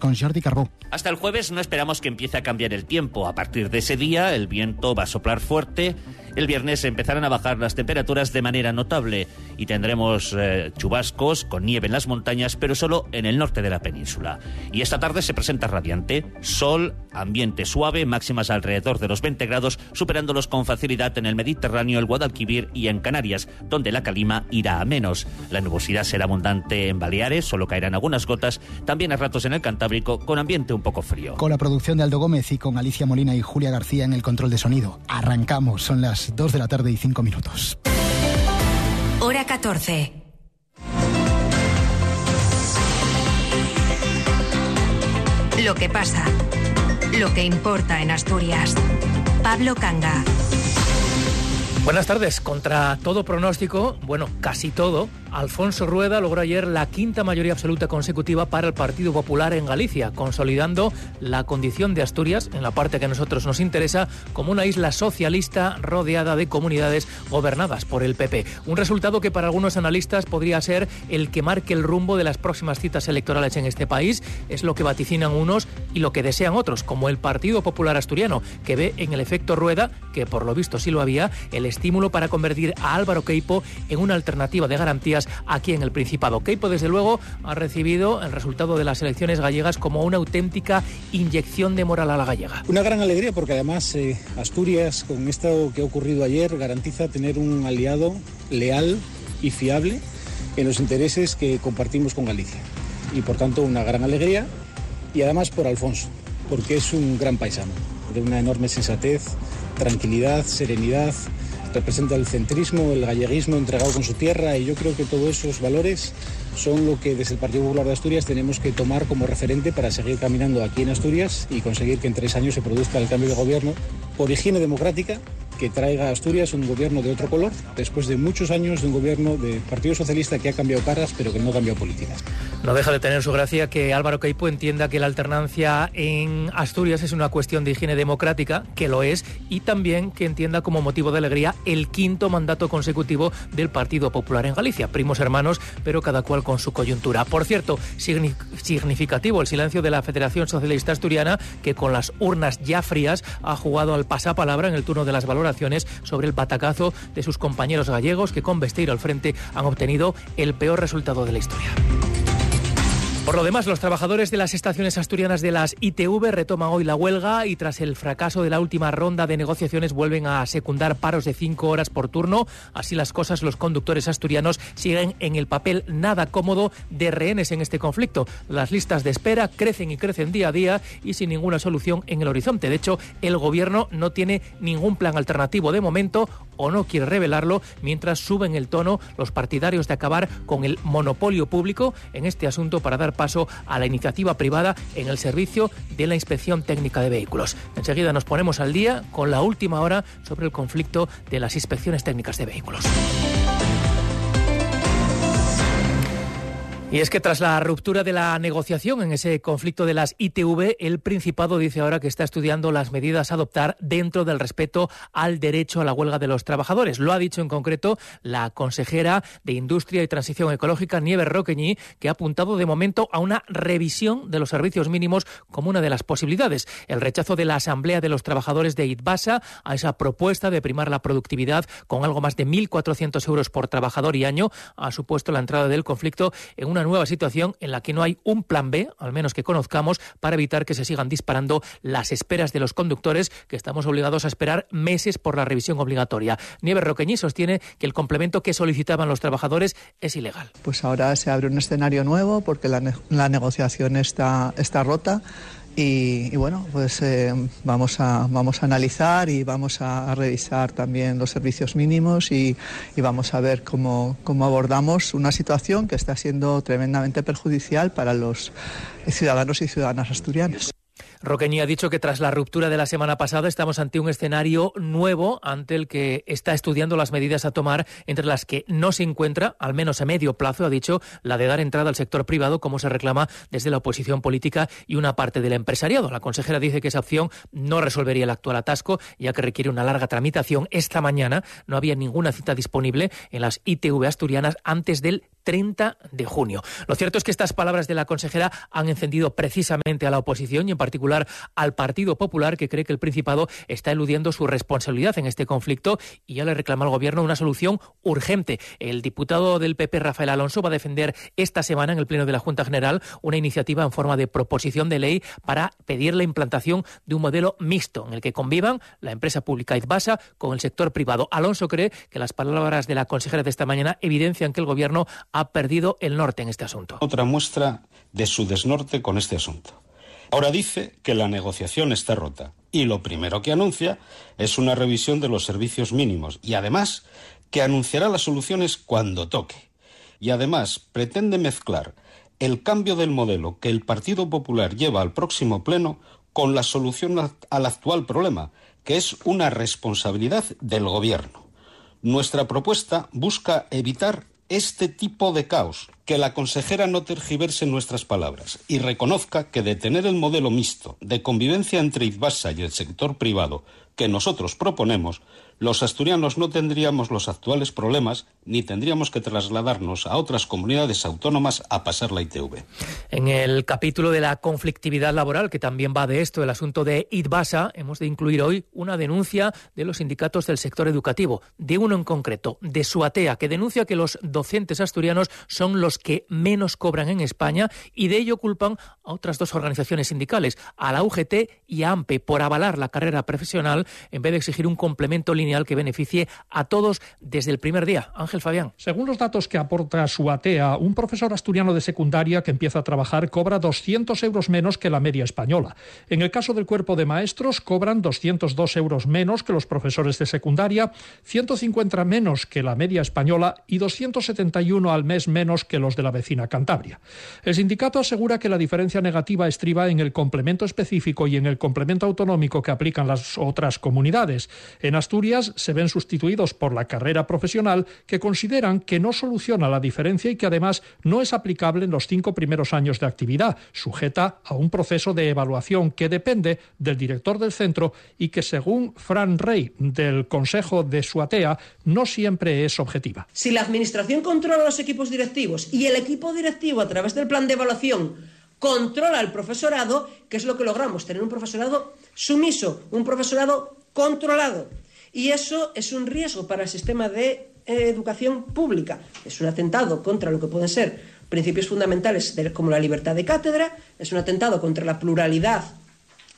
con Jordi Carbó. Hasta el jueves no esperamos que empiece a cambiar el tiempo. A partir de ese día el viento va a soplar fuerte. El viernes empezarán a bajar las temperaturas de manera notable y tendremos eh, chubascos con nieve en las montañas, pero solo en el norte de la península. Y esta tarde se presenta radiante, sol, ambiente suave, máximas alrededor de los 20 grados, superándolos con facilidad en el Mediterráneo, el Guadalquivir y en Canarias, donde la calima irá a menos. La nubosidad será abundante en Baleares, solo caerán algunas gotas, también a ratos en el Cantábrico, con ambiente un poco frío. Con la producción de Aldo Gómez y con Alicia Molina y Julia García en el control de sonido. Arrancamos, son las 2 de la tarde y 5 minutos. Hora 14. Lo que pasa. Lo que importa en Asturias. Pablo Canga. Buenas tardes. Contra todo pronóstico, bueno, casi todo, Alfonso Rueda logró ayer la quinta mayoría absoluta consecutiva para el Partido Popular en Galicia, consolidando la condición de Asturias, en la parte que a nosotros nos interesa, como una isla socialista rodeada de comunidades gobernadas por el PP. Un resultado que para algunos analistas podría ser el que marque el rumbo de las próximas citas electorales en este país. Es lo que vaticinan unos y lo que desean otros, como el Partido Popular Asturiano, que ve en el efecto Rueda, que por lo visto sí lo había, el estímulo para convertir a Álvaro Queipo en una alternativa de garantías aquí en el Principado. Keipo, desde luego, ha recibido el resultado de las elecciones gallegas como una auténtica inyección de moral a la gallega. Una gran alegría porque además eh, Asturias, con esto que ha ocurrido ayer, garantiza tener un aliado leal y fiable en los intereses que compartimos con Galicia. Y por tanto, una gran alegría y además por Alfonso, porque es un gran paisano, de una enorme sensatez, tranquilidad, serenidad representa el centrismo, el galleguismo entregado con su tierra y yo creo que todos esos valores son lo que desde el Partido Popular de Asturias tenemos que tomar como referente para seguir caminando aquí en Asturias y conseguir que en tres años se produzca el cambio de gobierno por higiene democrática que traiga a Asturias un gobierno de otro color, después de muchos años de un gobierno de Partido Socialista que ha cambiado caras, pero que no ha cambiado políticas. No deja de tener su gracia que Álvaro Caipo entienda que la alternancia en Asturias es una cuestión de higiene democrática, que lo es, y también que entienda como motivo de alegría el quinto mandato consecutivo del Partido Popular en Galicia. Primos hermanos, pero cada cual con su coyuntura. Por cierto, significativo el silencio de la Federación Socialista Asturiana, que con las urnas ya frías ha jugado al pasapalabra en el turno de las valoraciones sobre el batacazo de sus compañeros gallegos que con Besteiro al frente han obtenido el peor resultado de la historia. Por lo demás, los trabajadores de las estaciones asturianas de las ITV retoman hoy la huelga y tras el fracaso de la última ronda de negociaciones vuelven a secundar paros de cinco horas por turno. Así las cosas, los conductores asturianos siguen en el papel nada cómodo de rehenes en este conflicto. Las listas de espera crecen y crecen día a día y sin ninguna solución en el horizonte. De hecho, el gobierno no tiene ningún plan alternativo de momento o no quiere revelarlo mientras suben el tono los partidarios de acabar con el monopolio público en este asunto para dar paso a la iniciativa privada en el servicio de la inspección técnica de vehículos. Enseguida nos ponemos al día con la última hora sobre el conflicto de las inspecciones técnicas de vehículos. Y es que tras la ruptura de la negociación en ese conflicto de las ITV, el Principado dice ahora que está estudiando las medidas a adoptar dentro del respeto al derecho a la huelga de los trabajadores. Lo ha dicho en concreto la consejera de Industria y Transición Ecológica, Nieves Roqueñi, que ha apuntado de momento a una revisión de los servicios mínimos como una de las posibilidades. El rechazo de la Asamblea de los Trabajadores de ITBASA a esa propuesta de primar la productividad con algo más de 1.400 euros por trabajador y año ha supuesto la entrada del conflicto en un una nueva situación en la que no hay un plan B, al menos que conozcamos, para evitar que se sigan disparando las esperas de los conductores, que estamos obligados a esperar meses por la revisión obligatoria. Nieves Roqueñi sostiene que el complemento que solicitaban los trabajadores es ilegal. Pues ahora se abre un escenario nuevo porque la, la negociación está, está rota y, bueno, pues eh, vamos, a, vamos a analizar y vamos a, revisar también los servicios mínimos y, y vamos a ver cómo, cómo, abordamos una situación que está siendo tremendamente perjudicial para los ciudadanos y ciudadanas asturianas. Roqueñi ha dicho que tras la ruptura de la semana pasada estamos ante un escenario nuevo ante el que está estudiando las medidas a tomar, entre las que no se encuentra, al menos a medio plazo, ha dicho, la de dar entrada al sector privado, como se reclama desde la oposición política y una parte del empresariado. La consejera dice que esa opción no resolvería el actual atasco, ya que requiere una larga tramitación. Esta mañana no había ninguna cita disponible en las ITV asturianas antes del 30 de junio. Lo cierto es que estas palabras de la consejera han encendido precisamente a la oposición y en particular al Partido Popular que cree que el Principado está eludiendo su responsabilidad en este conflicto y ya le reclama al Gobierno una solución urgente. El diputado del PP, Rafael Alonso, va a defender esta semana en el Pleno de la Junta General una iniciativa en forma de proposición de ley para pedir la implantación de un modelo mixto en el que convivan la empresa pública Itbasa con el sector privado. Alonso cree que las palabras de la consejera de esta mañana evidencian que el Gobierno ha perdido el norte en este asunto. Otra muestra de su desnorte con este asunto. Ahora dice que la negociación está rota y lo primero que anuncia es una revisión de los servicios mínimos y además que anunciará las soluciones cuando toque. Y además pretende mezclar el cambio del modelo que el Partido Popular lleva al próximo pleno con la solución al actual problema, que es una responsabilidad del Gobierno. Nuestra propuesta busca evitar este tipo de caos, que la consejera no tergiverse nuestras palabras y reconozca que detener el modelo mixto de convivencia entre Ibasa y el sector privado que nosotros proponemos los asturianos no tendríamos los actuales problemas ni tendríamos que trasladarnos a otras comunidades autónomas a pasar la ITV. En el capítulo de la conflictividad laboral, que también va de esto, el asunto de ITBASA, hemos de incluir hoy una denuncia de los sindicatos del sector educativo, de uno en concreto, de Suatea, que denuncia que los docentes asturianos son los que menos cobran en España y de ello culpan a otras dos organizaciones sindicales, a la UGT y a AMPE, por avalar la carrera profesional en vez de exigir un complemento que beneficie a todos desde el primer día. Ángel Fabián. Según los datos que aporta Suatea, un profesor asturiano de secundaria que empieza a trabajar cobra 200 euros menos que la media española. En el caso del cuerpo de maestros, cobran 202 euros menos que los profesores de secundaria, 150 menos que la media española y 271 al mes menos que los de la vecina Cantabria. El sindicato asegura que la diferencia negativa estriba en el complemento específico y en el complemento autonómico que aplican las otras comunidades. En Asturias, se ven sustituidos por la carrera profesional que consideran que no soluciona la diferencia y que además no es aplicable en los cinco primeros años de actividad, sujeta a un proceso de evaluación que depende del director del centro y que según Fran Rey del Consejo de Suatea no siempre es objetiva. Si la Administración controla los equipos directivos y el equipo directivo a través del plan de evaluación controla el profesorado, ¿qué es lo que logramos? Tener un profesorado sumiso, un profesorado controlado. Y eso es un riesgo para el sistema de eh, educación pública. Es un atentado contra lo que pueden ser principios fundamentales como la libertad de cátedra, es un atentado contra la pluralidad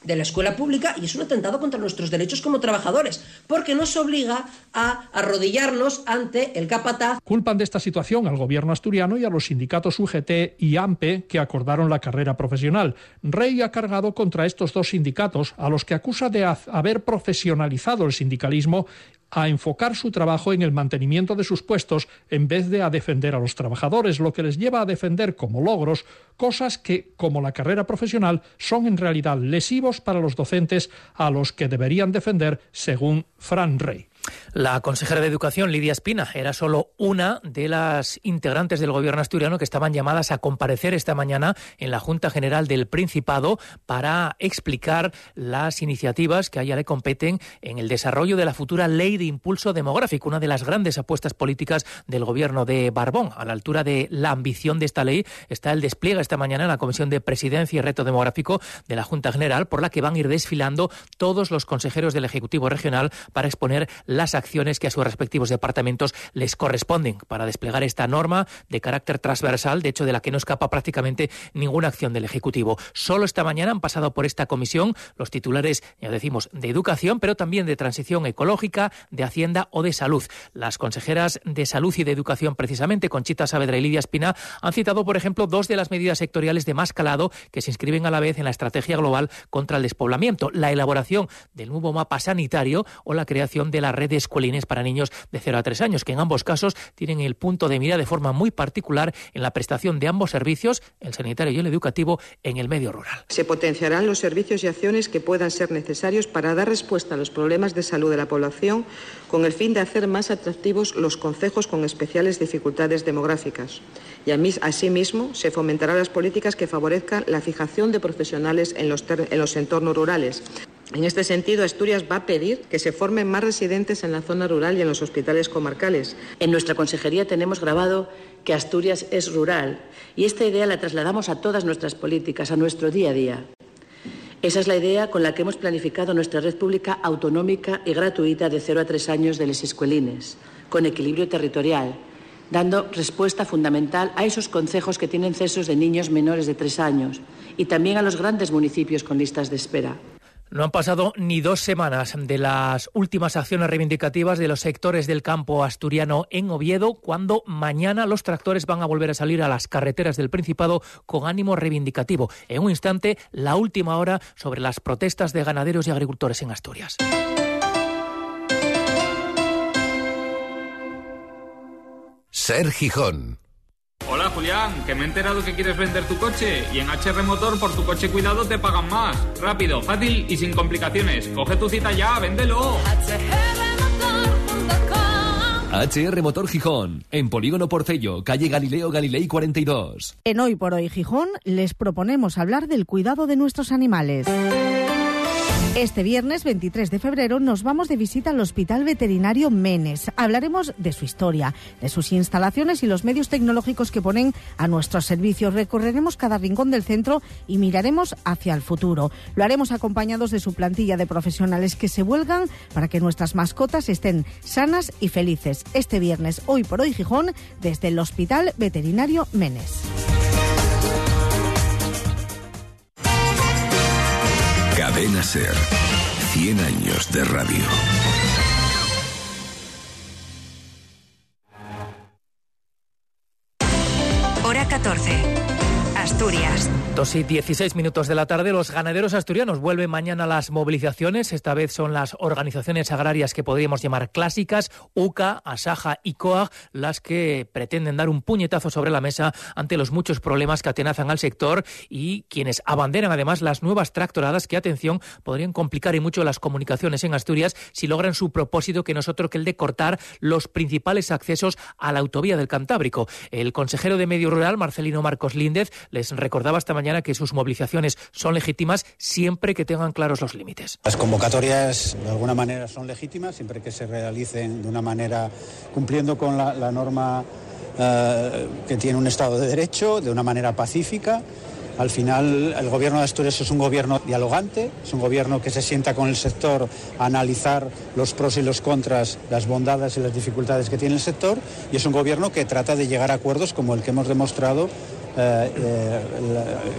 de la escuela pública y es un atentado contra nuestros derechos como trabajadores, porque nos obliga a arrodillarnos ante el capataz. Culpan de esta situación al gobierno asturiano y a los sindicatos UGT y AMPE que acordaron la carrera profesional. Rey ha cargado contra estos dos sindicatos, a los que acusa de haber profesionalizado el sindicalismo a enfocar su trabajo en el mantenimiento de sus puestos en vez de a defender a los trabajadores, lo que les lleva a defender como logros cosas que, como la carrera profesional, son en realidad lesivos para los docentes a los que deberían defender, según Fran Rey. La consejera de Educación, Lidia Espina, era solo una de las integrantes del gobierno asturiano que estaban llamadas a comparecer esta mañana en la Junta General del Principado para explicar las iniciativas que a ella le competen en el desarrollo de la futura ley de impulso demográfico, una de las grandes apuestas políticas del gobierno de Barbón. A la altura de la ambición de esta ley está el despliegue esta mañana en la Comisión de Presidencia y Reto Demográfico de la Junta General, por la que van a ir desfilando todos los consejeros del Ejecutivo Regional para exponer las acciones que a sus respectivos departamentos les corresponden para desplegar esta norma de carácter transversal, de hecho de la que no escapa prácticamente ninguna acción del Ejecutivo. Solo esta mañana han pasado por esta comisión los titulares, ya decimos, de educación, pero también de transición ecológica, de Hacienda o de salud. Las consejeras de salud y de educación, precisamente, Conchita Saavedra y Lidia Espina, han citado, por ejemplo, dos de las medidas sectoriales de más calado que se inscriben a la vez en la estrategia global contra el despoblamiento, la elaboración del nuevo mapa sanitario o la creación de la red de escuelines para niños de 0 a 3 años, que en ambos casos tienen el punto de mira de forma muy particular en la prestación de ambos servicios, el sanitario y el educativo, en el medio rural. Se potenciarán los servicios y acciones que puedan ser necesarios para dar respuesta a los problemas de salud de la población con el fin de hacer más atractivos los concejos con especiales dificultades demográficas. Y asimismo se fomentarán las políticas que favorezcan la fijación de profesionales en los, en los entornos rurales. En este sentido, Asturias va a pedir que se formen más residentes en la zona rural y en los hospitales comarcales. En nuestra consejería tenemos grabado que Asturias es rural y esta idea la trasladamos a todas nuestras políticas, a nuestro día a día. Esa es la idea con la que hemos planificado nuestra red pública autonómica y gratuita de 0 a 3 años de les escuelines, con equilibrio territorial, dando respuesta fundamental a esos concejos que tienen cesos de niños menores de 3 años y también a los grandes municipios con listas de espera. No han pasado ni dos semanas de las últimas acciones reivindicativas de los sectores del campo asturiano en Oviedo, cuando mañana los tractores van a volver a salir a las carreteras del Principado con ánimo reivindicativo. En un instante, la última hora sobre las protestas de ganaderos y agricultores en Asturias. Ser Gijón. Julián, que me he enterado que quieres vender tu coche y en HR Motor por tu coche cuidado te pagan más. Rápido, fácil y sin complicaciones. Coge tu cita ya, véndelo. HR Motor Gijón, en Polígono Porcello, calle Galileo Galilei 42. En Hoy por Hoy Gijón les proponemos hablar del cuidado de nuestros animales. Este viernes 23 de febrero nos vamos de visita al Hospital Veterinario Menes. Hablaremos de su historia, de sus instalaciones y los medios tecnológicos que ponen a nuestros servicios. Recorreremos cada rincón del centro y miraremos hacia el futuro. Lo haremos acompañados de su plantilla de profesionales que se vuelgan para que nuestras mascotas estén sanas y felices. Este viernes, hoy por hoy Gijón, desde el Hospital Veterinario Menes. Cadena Ser. 100 años de radio. Hora 14. Asturias. Dos y 16 minutos de la tarde, los ganaderos asturianos vuelven mañana a las movilizaciones. Esta vez son las organizaciones agrarias que podríamos llamar clásicas, UCA, Asaja y COAG, las que pretenden dar un puñetazo sobre la mesa ante los muchos problemas que atenazan al sector y quienes abanderan además las nuevas tractoradas que, atención, podrían complicar y mucho las comunicaciones en Asturias si logran su propósito, que no es otro que el de cortar los principales accesos a la autovía del Cantábrico. El consejero de Medio Rural, Marcelino Marcos Líndez, les recordaba esta mañana que sus movilizaciones son legítimas siempre que tengan claros los límites. Las convocatorias de alguna manera son legítimas siempre que se realicen de una manera cumpliendo con la, la norma eh, que tiene un Estado de Derecho, de una manera pacífica. Al final, el gobierno de Asturias es un gobierno dialogante, es un gobierno que se sienta con el sector a analizar los pros y los contras, las bondades y las dificultades que tiene el sector, y es un gobierno que trata de llegar a acuerdos como el que hemos demostrado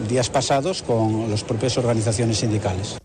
días pasados con las propias organizaciones sindicales.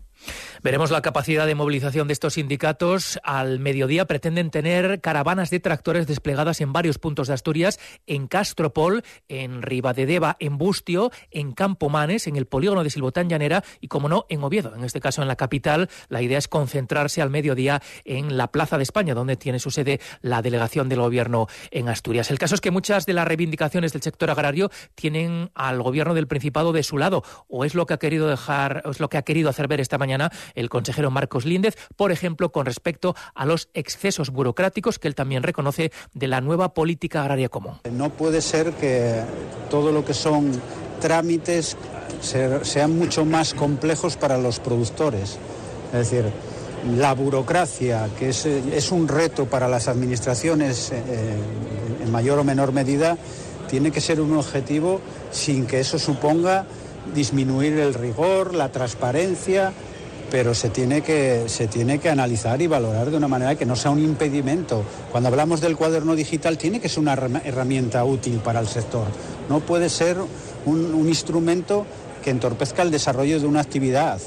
Veremos la capacidad de movilización de estos sindicatos. Al mediodía pretenden tener caravanas de tractores desplegadas en varios puntos de Asturias, en Castropol, en Ribadedeva, en Bustio, en Campomanes, en el polígono de Silbotán Llanera y, como no, en Oviedo. En este caso, en la capital, la idea es concentrarse al mediodía en la Plaza de España, donde tiene su sede la delegación del gobierno en Asturias. El caso es que muchas de las reivindicaciones del sector agrario tienen al gobierno del Principado de su lado, o es lo que ha querido dejar, o es lo que ha querido hacer ver esta mañana el consejero Marcos Líndez, por ejemplo, con respecto a los excesos burocráticos que él también reconoce de la nueva política agraria común. No puede ser que todo lo que son trámites sean mucho más complejos para los productores. Es decir, la burocracia, que es, es un reto para las administraciones eh, en mayor o menor medida, tiene que ser un objetivo sin que eso suponga disminuir el rigor, la transparencia, pero se tiene, que, se tiene que analizar y valorar de una manera que no sea un impedimento. Cuando hablamos del cuaderno digital tiene que ser una herramienta útil para el sector, no puede ser un, un instrumento que entorpezca el desarrollo de una actividad.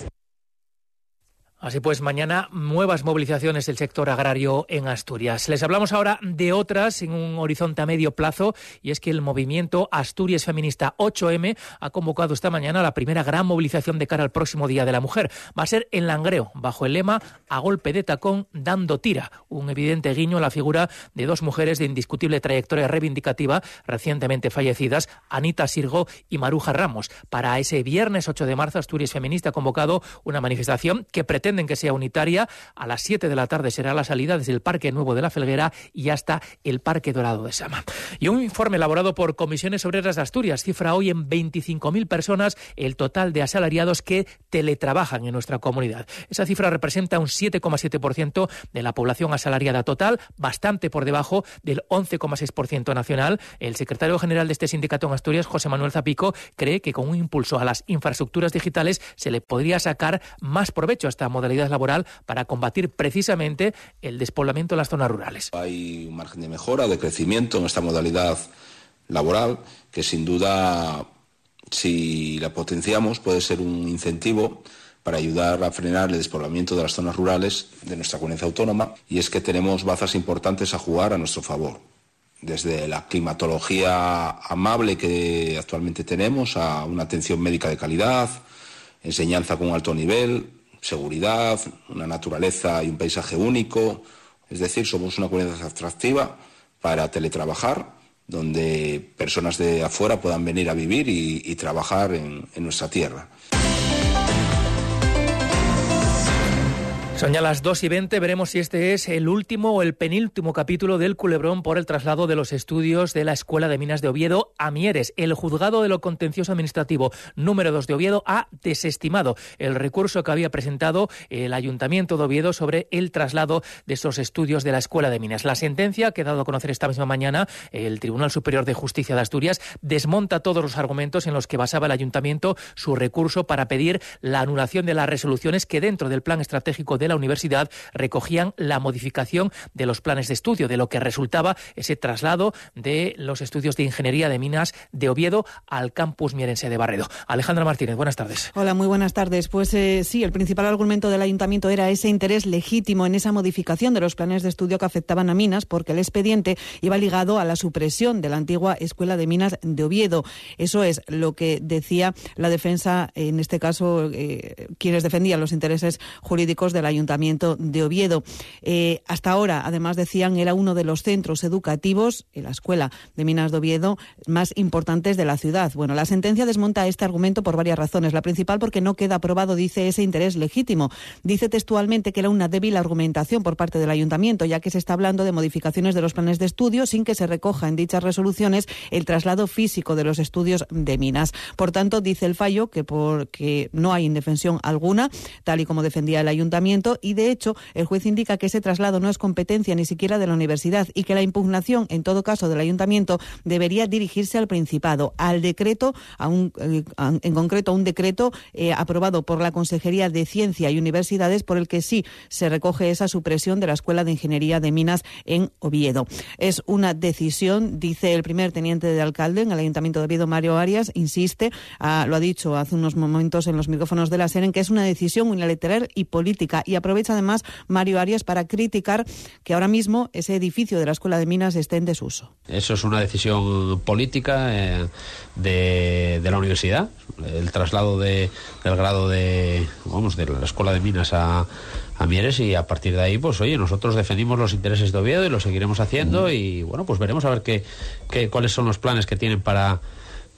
Así pues, mañana nuevas movilizaciones del sector agrario en Asturias. Les hablamos ahora de otras en un horizonte a medio plazo y es que el movimiento Asturias Feminista 8M ha convocado esta mañana la primera gran movilización de cara al próximo Día de la Mujer. Va a ser en Langreo, bajo el lema A golpe de tacón, dando tira. Un evidente guiño a la figura de dos mujeres de indiscutible trayectoria reivindicativa recientemente fallecidas, Anita Sirgo y Maruja Ramos. Para ese viernes 8 de marzo, Asturias Feminista ha convocado una manifestación que pretende pretenden que sea unitaria. A las 7 de la tarde será la salida desde el Parque Nuevo de la Felguera y hasta el Parque Dorado de Sama. Y un informe elaborado por Comisiones Obreras de Asturias cifra hoy en 25.000 personas el total de asalariados que teletrabajan en nuestra comunidad. Esa cifra representa un 7,7% de la población asalariada total, bastante por debajo del 11,6% nacional. El secretario general de este sindicato en Asturias, José Manuel Zapico, cree que con un impulso a las infraestructuras digitales se le podría sacar más provecho a esta modalidad laboral para combatir precisamente el despoblamiento de las zonas rurales. Hay un margen de mejora, de crecimiento en esta modalidad laboral que sin duda, si la potenciamos, puede ser un incentivo para ayudar a frenar el despoblamiento de las zonas rurales de nuestra comunidad autónoma y es que tenemos bazas importantes a jugar a nuestro favor desde la climatología amable que actualmente tenemos a una atención médica de calidad, enseñanza con alto nivel, seguridad, una naturaleza y un paisaje único. Es decir, somos una comunidad atractiva para teletrabajar, donde personas de afuera puedan venir a vivir y, trabajar en nuestra tierra. Son ya las 2 y 20, veremos si este es el último o el penúltimo capítulo del culebrón por el traslado de los estudios de la Escuela de Minas de Oviedo a Mieres. El juzgado de lo contencioso administrativo número 2 de Oviedo ha desestimado el recurso que había presentado el Ayuntamiento de Oviedo sobre el traslado de esos estudios de la Escuela de Minas. La sentencia que ha dado a conocer esta misma mañana el Tribunal Superior de Justicia de Asturias desmonta todos los argumentos en los que basaba el Ayuntamiento su recurso para pedir la anulación de las resoluciones que dentro del plan estratégico de la universidad recogían la modificación de los planes de estudio, de lo que resultaba ese traslado de los estudios de ingeniería de minas de Oviedo al campus mierense de Barredo. Alejandra Martínez, buenas tardes. Hola, muy buenas tardes. Pues eh, sí, el principal argumento del ayuntamiento era ese interés legítimo en esa modificación de los planes de estudio que afectaban a minas, porque el expediente iba ligado a la supresión de la antigua Escuela de Minas de Oviedo. Eso es lo que decía la defensa, en este caso, eh, quienes defendían los intereses jurídicos del ayuntamiento Ayuntamiento de Oviedo. Eh, hasta ahora, además decían, era uno de los centros educativos, en la Escuela de Minas de Oviedo, más importantes de la ciudad. Bueno, la sentencia desmonta este argumento por varias razones. La principal porque no queda aprobado, dice, ese interés legítimo. Dice textualmente que era una débil argumentación por parte del Ayuntamiento, ya que se está hablando de modificaciones de los planes de estudio sin que se recoja en dichas resoluciones el traslado físico de los estudios de minas. Por tanto, dice el fallo que porque no hay indefensión alguna, tal y como defendía el Ayuntamiento, y de hecho el juez indica que ese traslado no es competencia ni siquiera de la universidad y que la impugnación, en todo caso del ayuntamiento, debería dirigirse al Principado, al decreto, a un, eh, en concreto a un decreto eh, aprobado por la Consejería de Ciencia y Universidades por el que sí se recoge esa supresión de la Escuela de Ingeniería de Minas en Oviedo. Es una decisión, dice el primer teniente de alcalde en el Ayuntamiento de Oviedo, Mario Arias, insiste, ah, lo ha dicho hace unos momentos en los micrófonos de la SEREN, que es una decisión unilateral y política y aprovecha además Mario Arias para criticar que ahora mismo ese edificio de la Escuela de Minas esté en desuso. Eso es una decisión política eh, de, la universidad, el traslado de, del grado de, vamos, de la Escuela de Minas a, a Mieres y a partir de ahí, pues oye, nosotros defendimos los intereses de Oviedo y lo seguiremos haciendo y bueno, pues veremos a ver qué, qué, cuáles son los planes que tienen para,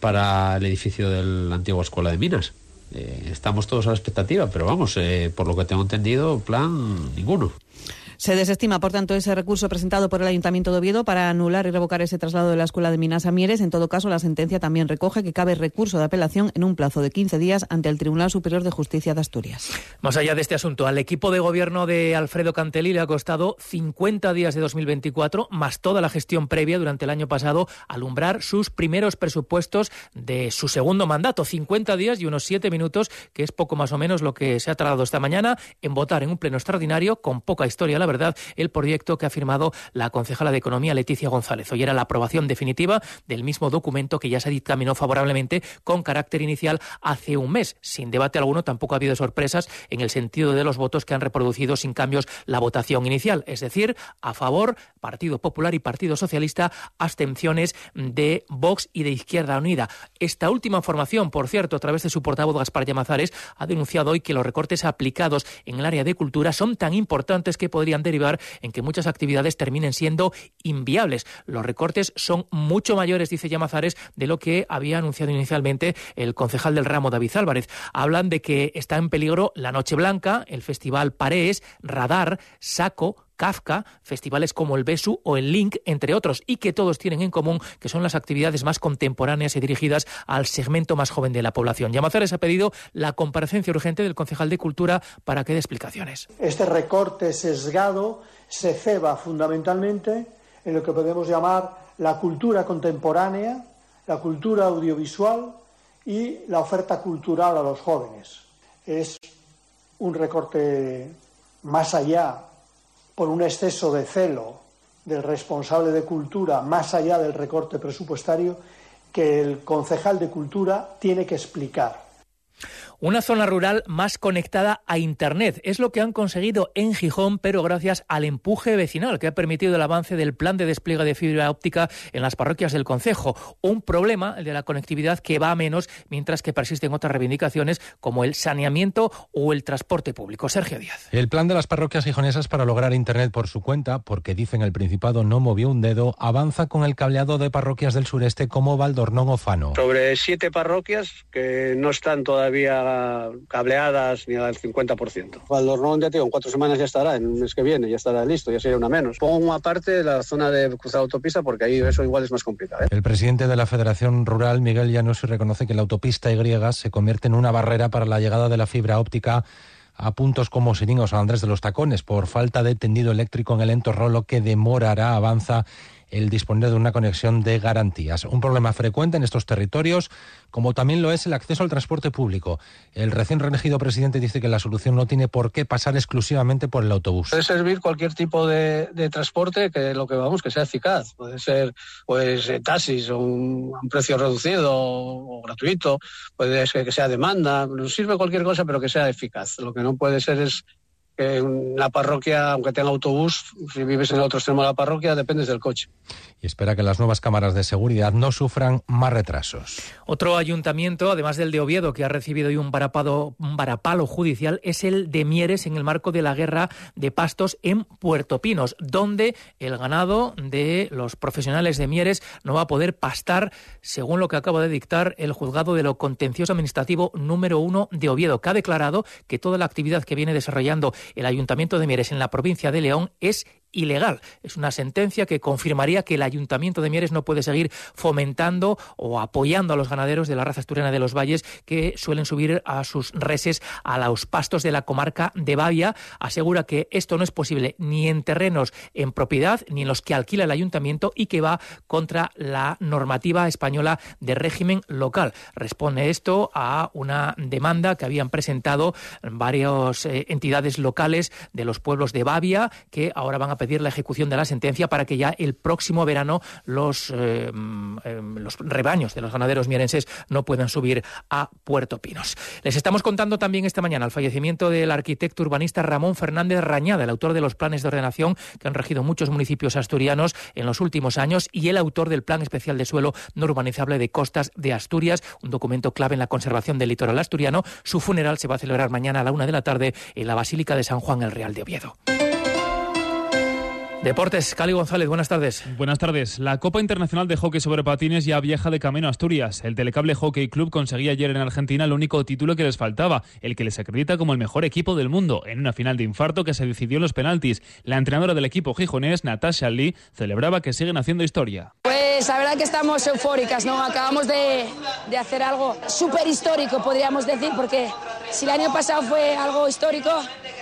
para el edificio de la antigua Escuela de Minas. Eh, estamos todos a la expectativa, pero vamos, eh, por lo que tengo entendido, plan ninguno. Se desestima, por tanto, ese recurso presentado por el Ayuntamiento de Oviedo para anular y revocar ese traslado de la Escuela de Minas a Mieres. En todo caso, la sentencia también recoge que cabe recurso de apelación en un plazo de 15 días ante el Tribunal Superior de Justicia de Asturias. Más allá de este asunto, al equipo de gobierno de Alfredo Cantelí le ha costado 50 días de 2024, más toda la gestión previa durante el año pasado, alumbrar sus primeros presupuestos de su segundo mandato. 50 días y unos 7 minutos, que es poco más o menos lo que se ha tardado esta mañana en votar en un pleno extraordinario con poca historia, la verdad, el proyecto que ha firmado la concejala de Economía Leticia González. Hoy era la aprobación definitiva del mismo documento que ya se dictaminó favorablemente con carácter inicial hace un mes. Sin debate alguno, tampoco ha habido sorpresas en el sentido de los votos que han reproducido sin cambios la votación inicial. Es decir, a favor, Partido Popular y Partido Socialista, abstenciones de Vox y de Izquierda Unida. Esta última formación, por cierto, a través de su portavoz Gaspar Llamazares, ha denunciado hoy que los recortes aplicados en el área de cultura son tan importantes que podrían podrían derivar en que muchas actividades terminen siendo inviables. Los recortes son mucho mayores, dice Llamazares, de lo que había anunciado inicialmente el concejal del ramo David Álvarez. Hablan de que está en peligro la Noche Blanca, el Festival Parees, Radar, Saco, Kafka, festivales como el Besu o el Link, entre otros, y que todos tienen en común que son las actividades más contemporáneas y dirigidas al segmento más joven de la población. Llamazares ha pedido la comparecencia urgente del concejal de Cultura para que dé explicaciones. Este recorte sesgado se ceba fundamentalmente en lo que podemos llamar la cultura contemporánea, la cultura audiovisual y la oferta cultural a los jóvenes. Es un recorte más allá por un exceso de celo del responsable de cultura, más allá del recorte presupuestario, que el concejal de cultura tiene que explicar. Una zona rural más conectada a Internet. Es lo que han conseguido en Gijón, pero gracias al empuje vecinal que ha permitido el avance del plan de despliegue de fibra óptica en las parroquias del Concejo. Un problema, el de la conectividad, que va a menos, mientras que persisten otras reivindicaciones como el saneamiento o el transporte público. Sergio Díaz. El plan de las parroquias gijonesas para lograr Internet por su cuenta, porque dicen el Principado no movió un dedo, avanza con el cableado de parroquias del sureste como Valdornón o Fano. Sobre siete parroquias que no están todavía cableadas ni al 50%. Valdornón ya tengo, en cuatro semanas ya estará, en un mes que viene ya estará listo, ya sería una menos. Pongo aparte la zona de cruzar autopista porque ahí eso igual es más complicado. ¿eh? El presidente de la Federación Rural, Miguel Llanos, reconoce que la autopista Y se convierte en una barrera para la llegada de la fibra óptica a puntos como Siringos o Andrés de los Tacones por falta de tendido eléctrico en el entorno, lo que demorará, avanza el disponer de una conexión de garantías. Un problema frecuente en estos territorios, como también lo es el acceso al transporte público. El recién reelegido presidente dice que la solución no tiene por qué pasar exclusivamente por el autobús. Puede servir cualquier tipo de, transporte que lo que vamos que sea eficaz. Puede ser pues eh, taxis a un, precio reducido o, gratuito, puede ser que sea demanda, nos sirve cualquier cosa pero que sea eficaz. Lo que no puede ser es en la parroquia, aunque tenga autobús, si vives en el otro extremo de la parroquia, dependes del coche. Y espera que las nuevas cámaras de seguridad no sufran más retrasos. Otro ayuntamiento, además del de Oviedo, que ha recibido hoy un, varapado, un varapalo judicial, es el de Mieres en el marco de la guerra de pastos en Puerto Pinos, donde el ganado de los profesionales de Mieres no va a poder pastar, según lo que acaba de dictar el juzgado de lo contencioso administrativo número uno de Oviedo, que ha declarado que toda la actividad que viene desarrollando el Ayuntamiento de Mieres en la provincia de León es ilegal. Es una sentencia que confirmaría que el Ayuntamiento de Mieres no puede seguir fomentando o apoyando a los ganaderos de la raza asturiana de los valles que suelen subir a sus reses a los pastos de la comarca de Bavia. Asegura que esto no es posible ni en terrenos en propiedad ni en los que alquila el Ayuntamiento y que va contra la normativa española de régimen local. Responde esto a una demanda que habían presentado varias eh, entidades locales de los pueblos de Bavia que ahora van a pedir la ejecución de la sentencia para que ya el próximo verano los, eh, eh, los rebaños de los ganaderos mierenses no puedan subir a Puerto Pinos. Les estamos contando también esta mañana el fallecimiento del arquitecto urbanista Ramón Fernández Rañada, el autor de los planes de ordenación que han regido muchos municipios asturianos en los últimos años y el autor del Plan Especial de Suelo No Urbanizable de Costas de Asturias, un documento clave en la conservación del litoral asturiano. Su funeral se va a celebrar mañana a la una de la tarde en la Basílica de San Juan el Real de Oviedo. Deportes, Cali González, buenas tardes. Buenas tardes. La Copa Internacional de Hockey sobre Patines ya viaja de camino a Asturias. El Telecable Hockey Club conseguía ayer en Argentina el único título que les faltaba, el que les acredita como el mejor equipo del mundo, en una final de infarto que se decidió en los penaltis. La entrenadora del equipo gijonés, Natasha Lee, celebraba que siguen haciendo historia. Pues la verdad que estamos eufóricas, ¿no? Acabamos de, de hacer algo súper histórico, podríamos decir, porque si el año pasado fue algo histórico,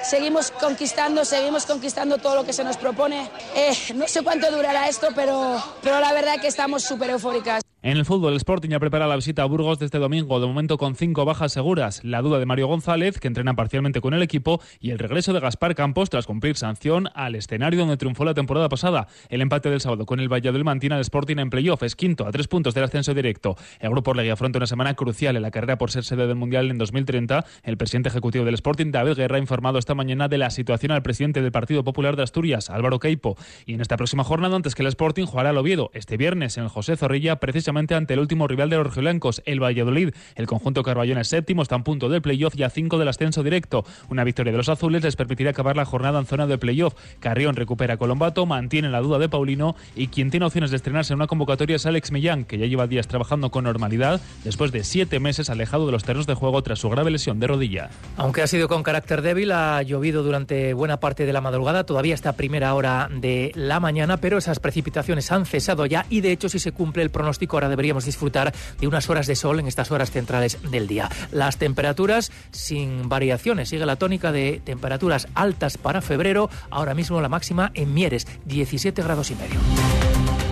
seguimos conquistando, seguimos conquistando todo lo que se nos propone. Eh, no sé cuánto durará esto, pero, pero la verdad que estamos súper eufóricas. En el fútbol, el Sporting ya prepara la visita a Burgos de este domingo, de momento con cinco bajas seguras. La duda de Mario González, que entrena parcialmente con el equipo, y el regreso de Gaspar Campos tras cumplir sanción al escenario donde triunfó la temporada pasada. El empate del sábado con el Valle del mantiene al Sporting en playoff, es quinto, a tres puntos del ascenso directo. El grupo Legui afronta una semana crucial en la carrera por ser sede del Mundial en 2030. El presidente ejecutivo del Sporting, David Guerra, ha informado esta mañana de la situación al presidente del Partido Popular de Asturias, Álvaro Queipo. Y en esta próxima jornada, antes que el Sporting, jugará al Oviedo este viernes en José Zorrilla, precisamente solamente ante el último rival de los rojiblancos, el Valladolid. El conjunto Carballón es séptimo, está en punto del playoff y a cinco del ascenso directo. Una victoria de los azules les permitirá acabar la jornada en zona de playoff. Carrión recupera a Colombato, mantiene la duda de Paulino y quien tiene opciones de estrenarse en una convocatoria es Alex Millán, que ya lleva días trabajando con normalidad después de siete meses alejado de los terrenos de juego tras su grave lesión de rodilla. Aunque ha sido con carácter débil, ha llovido durante buena parte de la madrugada, todavía está a primera hora de la mañana, pero esas precipitaciones han cesado ya y de hecho si se cumple el pronóstico ahora deberíamos disfrutar de unas horas de sol en estas horas centrales del día. Las temperaturas sin variaciones, sigue la tónica de temperaturas altas para febrero, ahora mismo la máxima en Mieres, 17 grados y medio.